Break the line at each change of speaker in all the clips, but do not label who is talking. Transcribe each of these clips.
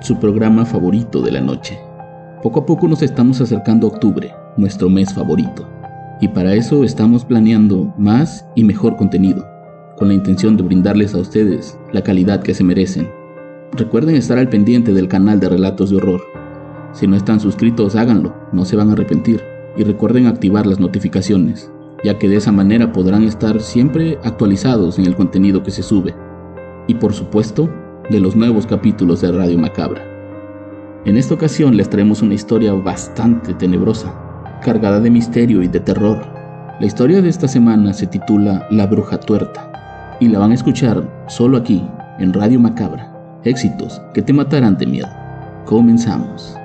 su programa favorito de la noche. Poco a poco nos estamos acercando a octubre, nuestro mes favorito, y para eso estamos planeando más y mejor contenido, con la intención de brindarles a ustedes la calidad que se merecen. Recuerden estar al pendiente del canal de Relatos de Horror. Si no están suscritos, háganlo, no se van a arrepentir, y recuerden activar las notificaciones, ya que de esa manera podrán estar siempre actualizados en el contenido que se sube y por supuesto de los nuevos capítulos de Radio Macabra. En esta ocasión les traemos una historia bastante tenebrosa, cargada de misterio y de terror. La historia de esta semana se titula La Bruja Tuerta y la van a escuchar solo aquí, en Radio Macabra. Éxitos que te matarán de miedo. Comenzamos.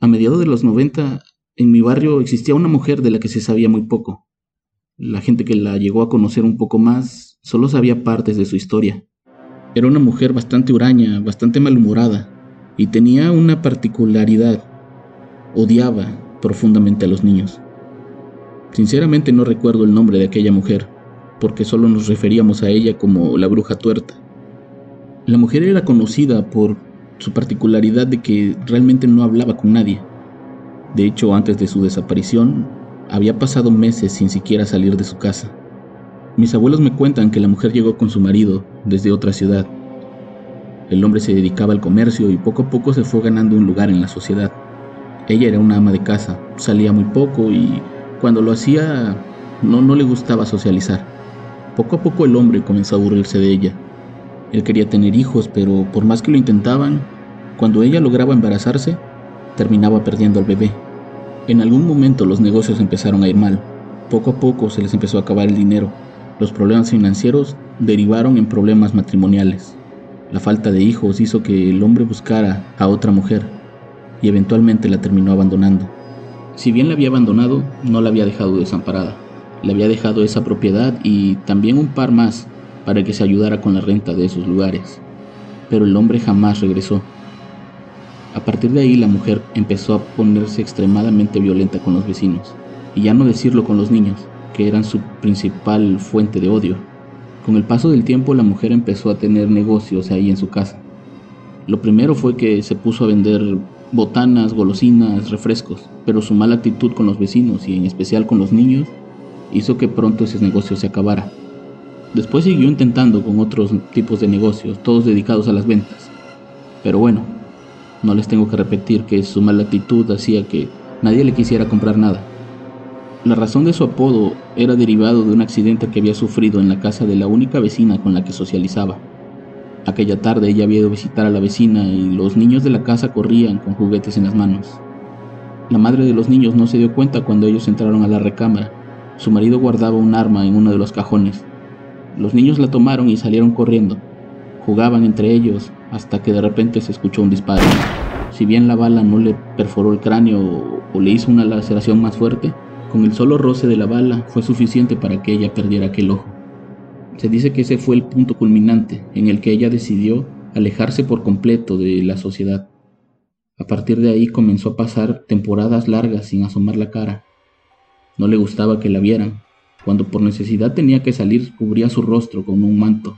A mediados de los 90, en mi barrio existía una mujer de la que se sabía muy poco. La gente que la llegó a conocer un poco más solo sabía partes de su historia. Era una mujer bastante huraña, bastante malhumorada, y tenía una particularidad. Odiaba profundamente a los niños. Sinceramente no recuerdo el nombre de aquella mujer, porque solo nos referíamos a ella como la bruja tuerta. La mujer era conocida por su particularidad de que realmente no hablaba con nadie. De hecho, antes de su desaparición, había pasado meses sin siquiera salir de su casa. Mis abuelos me cuentan que la mujer llegó con su marido desde otra ciudad. El hombre se dedicaba al comercio y poco a poco se fue ganando un lugar en la sociedad. Ella era una ama de casa, salía muy poco y cuando lo hacía no, no le gustaba socializar. Poco a poco el hombre comenzó a aburrirse de ella. Él quería tener hijos, pero por más que lo intentaban, cuando ella lograba embarazarse, terminaba perdiendo al bebé. En algún momento los negocios empezaron a ir mal. Poco a poco se les empezó a acabar el dinero. Los problemas financieros derivaron en problemas matrimoniales. La falta de hijos hizo que el hombre buscara a otra mujer y eventualmente la terminó abandonando. Si bien la había abandonado, no la había dejado desamparada. Le había dejado esa propiedad y también un par más para que se ayudara con la renta de esos lugares. Pero el hombre jamás regresó. A partir de ahí la mujer empezó a ponerse extremadamente violenta con los vecinos, y ya no decirlo con los niños, que eran su principal fuente de odio. Con el paso del tiempo la mujer empezó a tener negocios ahí en su casa. Lo primero fue que se puso a vender botanas, golosinas, refrescos, pero su mala actitud con los vecinos y en especial con los niños hizo que pronto ese negocio se acabara. Después siguió intentando con otros tipos de negocios, todos dedicados a las ventas. Pero bueno, no les tengo que repetir que su mala actitud hacía que nadie le quisiera comprar nada. La razón de su apodo era derivado de un accidente que había sufrido en la casa de la única vecina con la que socializaba. Aquella tarde ella había ido a visitar a la vecina y los niños de la casa corrían con juguetes en las manos. La madre de los niños no se dio cuenta cuando ellos entraron a la recámara. Su marido guardaba un arma en uno de los cajones. Los niños la tomaron y salieron corriendo. Jugaban entre ellos hasta que de repente se escuchó un disparo. Si bien la bala no le perforó el cráneo o le hizo una laceración más fuerte, con el solo roce de la bala fue suficiente para que ella perdiera aquel ojo. Se dice que ese fue el punto culminante en el que ella decidió alejarse por completo de la sociedad. A partir de ahí comenzó a pasar temporadas largas sin asomar la cara. No le gustaba que la vieran. Cuando por necesidad tenía que salir cubría su rostro con un manto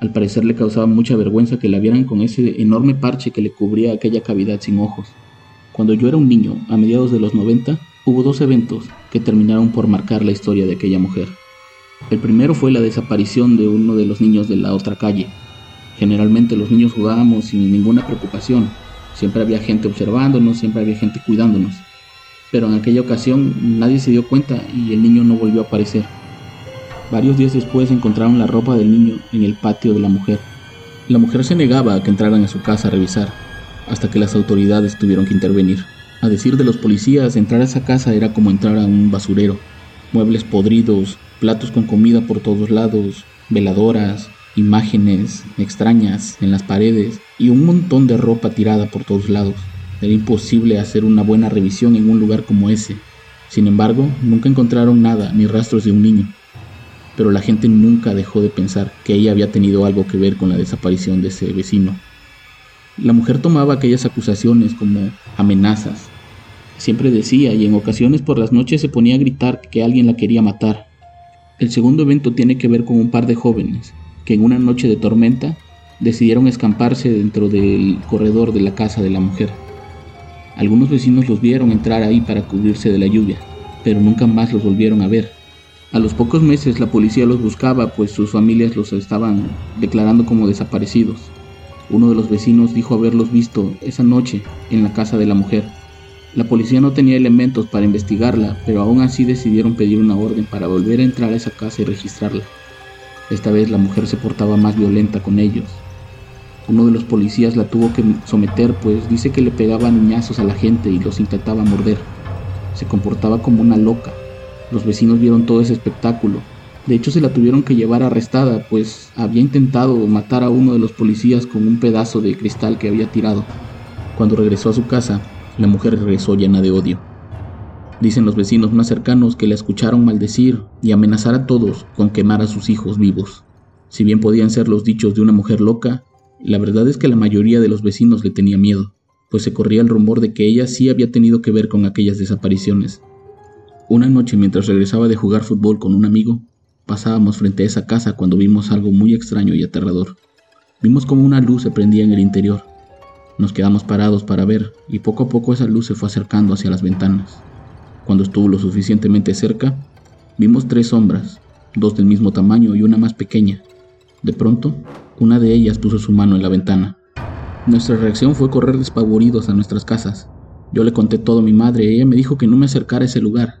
al parecer le causaba mucha vergüenza que la vieran con ese enorme parche que le cubría aquella cavidad sin ojos. Cuando yo era un niño, a mediados de los 90, hubo dos eventos que terminaron por marcar la historia de aquella mujer. El primero fue la desaparición de uno de los niños de la otra calle. Generalmente los niños jugábamos sin ninguna preocupación. Siempre había gente observándonos, siempre había gente cuidándonos. Pero en aquella ocasión nadie se dio cuenta y el niño no volvió a aparecer. Varios días después encontraron la ropa del niño en el patio de la mujer. La mujer se negaba a que entraran a su casa a revisar, hasta que las autoridades tuvieron que intervenir. A decir de los policías, entrar a esa casa era como entrar a un basurero. Muebles podridos, platos con comida por todos lados, veladoras, imágenes extrañas en las paredes y un montón de ropa tirada por todos lados. Era imposible hacer una buena revisión en un lugar como ese. Sin embargo, nunca encontraron nada ni rastros de un niño. Pero la gente nunca dejó de pensar que ella había tenido algo que ver con la desaparición de ese vecino. La mujer tomaba aquellas acusaciones como amenazas. Siempre decía y en ocasiones por las noches se ponía a gritar que alguien la quería matar. El segundo evento tiene que ver con un par de jóvenes que en una noche de tormenta decidieron escamparse dentro del corredor de la casa de la mujer. Algunos vecinos los vieron entrar ahí para cubrirse de la lluvia, pero nunca más los volvieron a ver. A los pocos meses la policía los buscaba pues sus familias los estaban declarando como desaparecidos. Uno de los vecinos dijo haberlos visto esa noche en la casa de la mujer. La policía no tenía elementos para investigarla, pero aún así decidieron pedir una orden para volver a entrar a esa casa y registrarla. Esta vez la mujer se portaba más violenta con ellos. Uno de los policías la tuvo que someter, pues dice que le pegaba niñazos a la gente y los intentaba morder. Se comportaba como una loca. Los vecinos vieron todo ese espectáculo. De hecho, se la tuvieron que llevar arrestada, pues había intentado matar a uno de los policías con un pedazo de cristal que había tirado. Cuando regresó a su casa, la mujer regresó llena de odio. Dicen los vecinos más cercanos que la escucharon maldecir y amenazar a todos con quemar a sus hijos vivos. Si bien podían ser los dichos de una mujer loca, la verdad es que la mayoría de los vecinos le tenía miedo, pues se corría el rumor de que ella sí había tenido que ver con aquellas desapariciones. Una noche mientras regresaba de jugar fútbol con un amigo, pasábamos frente a esa casa cuando vimos algo muy extraño y aterrador. Vimos como una luz se prendía en el interior. Nos quedamos parados para ver y poco a poco esa luz se fue acercando hacia las ventanas. Cuando estuvo lo suficientemente cerca, vimos tres sombras, dos del mismo tamaño y una más pequeña. De pronto, una de ellas puso su mano en la ventana. Nuestra reacción fue correr despavoridos a nuestras casas. Yo le conté todo a mi madre y ella me dijo que no me acercara a ese lugar,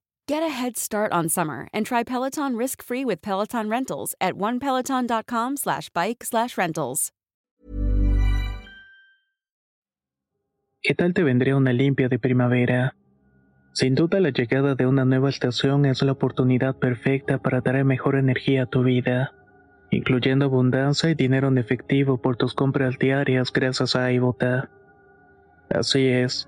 Get a head start on summer and try Peloton risk-free with Peloton Rentals at onepeloton.com slash bike slash rentals.
¿Qué tal te vendría una limpia de primavera? Sin duda la llegada de una nueva estación es la oportunidad perfecta para traer mejor energía a tu vida, incluyendo abundancia y dinero en efectivo por tus compras diarias gracias a iBota. Así es,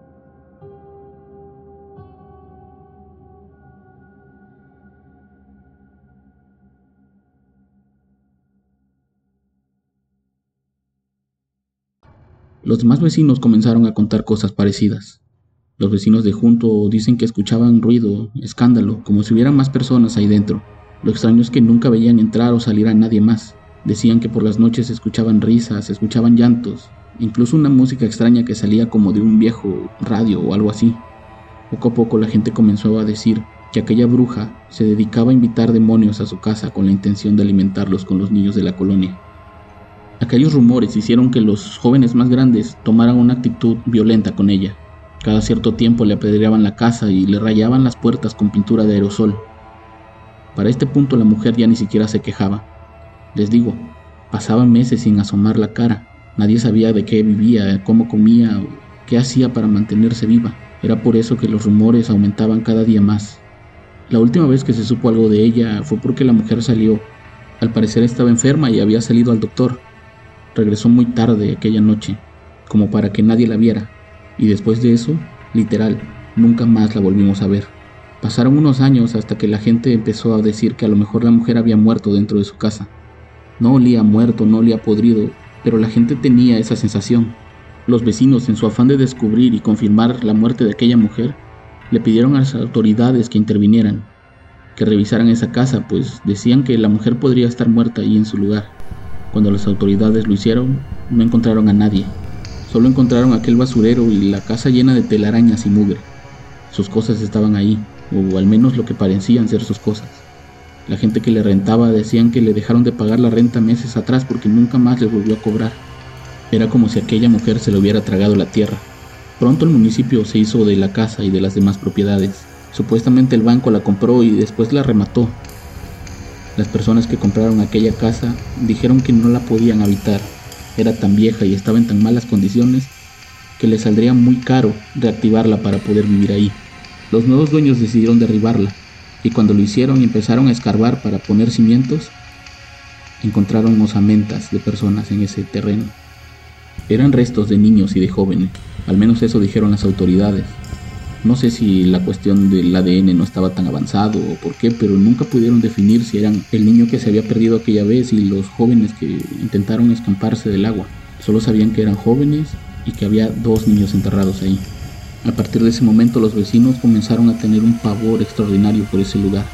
Los demás vecinos comenzaron a contar cosas parecidas. Los vecinos de junto dicen que escuchaban ruido, escándalo, como si hubiera más personas ahí dentro. Lo extraño es que nunca veían entrar o salir a nadie más. Decían que por las noches escuchaban risas, escuchaban llantos, incluso una música extraña que salía como de un viejo radio o algo así. Poco a poco la gente comenzó a decir que aquella bruja se dedicaba a invitar demonios a su casa con la intención de alimentarlos con los niños de la colonia. Aquellos rumores hicieron que los jóvenes más grandes tomaran una actitud violenta con ella. Cada cierto tiempo le apedreaban la casa y le rayaban las puertas con pintura de aerosol. Para este punto la mujer ya ni siquiera se quejaba. Les digo, pasaban meses sin asomar la cara. Nadie sabía de qué vivía, cómo comía, qué hacía para mantenerse viva. Era por eso que los rumores aumentaban cada día más. La última vez que se supo algo de ella fue porque la mujer salió. Al parecer estaba enferma y había salido al doctor. Regresó muy tarde aquella noche, como para que nadie la viera, y después de eso, literal, nunca más la volvimos a ver. Pasaron unos años hasta que la gente empezó a decir que a lo mejor la mujer había muerto dentro de su casa. No olía muerto, no olía podrido, pero la gente tenía esa sensación. Los vecinos, en su afán de descubrir y confirmar la muerte de aquella mujer, le pidieron a las autoridades que intervinieran, que revisaran esa casa, pues decían que la mujer podría estar muerta ahí en su lugar. Cuando las autoridades lo hicieron, no encontraron a nadie. Solo encontraron aquel basurero y la casa llena de telarañas y mugre. Sus cosas estaban ahí, o al menos lo que parecían ser sus cosas. La gente que le rentaba decían que le dejaron de pagar la renta meses atrás porque nunca más les volvió a cobrar. Era como si aquella mujer se le hubiera tragado la tierra. Pronto el municipio se hizo de la casa y de las demás propiedades. Supuestamente el banco la compró y después la remató, las personas que compraron aquella casa dijeron que no la podían habitar. Era tan vieja y estaba en tan malas condiciones que les saldría muy caro reactivarla para poder vivir ahí. Los nuevos dueños decidieron derribarla y cuando lo hicieron y empezaron a escarbar para poner cimientos, encontraron osamentas de personas en ese terreno. Eran restos de niños y de jóvenes, al menos eso dijeron las autoridades. No sé si la cuestión del ADN no estaba tan avanzado o por qué, pero nunca pudieron definir si eran el niño que se había perdido aquella vez y los jóvenes que intentaron escamparse del agua. Solo sabían que eran jóvenes y que había dos niños enterrados ahí. A partir de ese momento los vecinos comenzaron a tener un pavor extraordinario por ese lugar.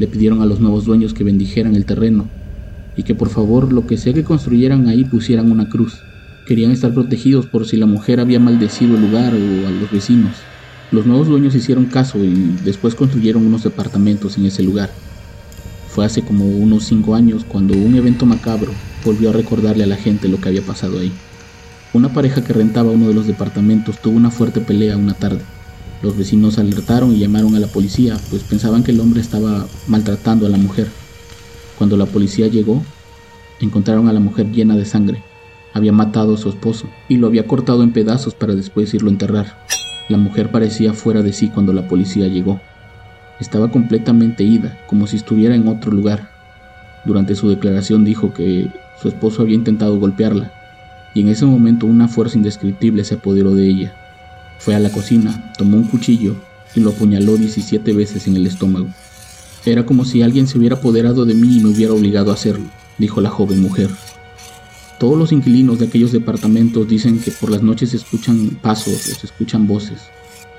Le pidieron a los nuevos dueños que bendijeran el terreno y que por favor lo que sea que construyeran ahí pusieran una cruz. Querían estar protegidos por si la mujer había maldecido el lugar o a los vecinos. Los nuevos dueños hicieron caso y después construyeron unos departamentos en ese lugar. Fue hace como unos cinco años cuando un evento macabro volvió a recordarle a la gente lo que había pasado ahí. Una pareja que rentaba uno de los departamentos tuvo una fuerte pelea una tarde. Los vecinos alertaron y llamaron a la policía, pues pensaban que el hombre estaba maltratando a la mujer. Cuando la policía llegó, encontraron a la mujer llena de sangre. Había matado a su esposo y lo había cortado en pedazos para después irlo a enterrar. La mujer parecía fuera de sí cuando la policía llegó. Estaba completamente ida, como si estuviera en otro lugar. Durante su declaración dijo que su esposo había intentado golpearla, y en ese momento una fuerza indescriptible se apoderó de ella. Fue a la cocina, tomó un cuchillo y lo apuñaló 17 veces en el estómago. Era como si alguien se hubiera apoderado de mí y me hubiera obligado a hacerlo, dijo la joven mujer. Todos los inquilinos de aquellos departamentos dicen que por las noches se escuchan pasos o se escuchan voces,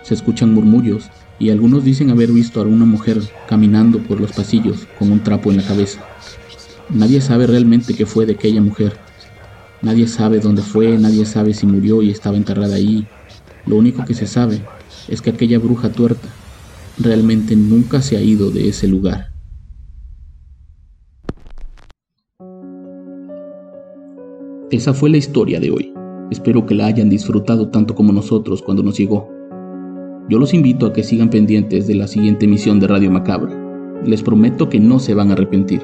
se escuchan murmullos y algunos dicen haber visto a una mujer caminando por los pasillos con un trapo en la cabeza. Nadie sabe realmente qué fue de aquella mujer. Nadie sabe dónde fue, nadie sabe si murió y estaba enterrada ahí. Lo único que se sabe es que aquella bruja tuerta realmente nunca se ha ido de ese lugar. Esa fue la historia de hoy. Espero que la hayan disfrutado tanto como nosotros cuando nos llegó. Yo los invito a que sigan pendientes de la siguiente emisión de Radio Macabra. Les prometo que no se van a arrepentir.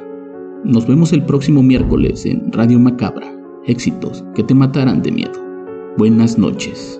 Nos vemos el próximo miércoles en Radio Macabra. Éxitos que te matarán de miedo. Buenas noches.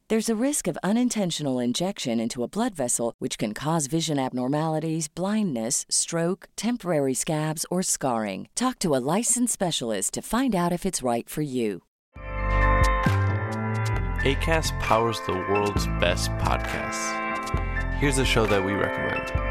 There's a risk of unintentional injection into a blood vessel, which can cause vision abnormalities, blindness, stroke, temporary scabs, or scarring. Talk to a licensed specialist to find out if it's right for you.
ACAST powers the world's best podcasts. Here's a show that we recommend.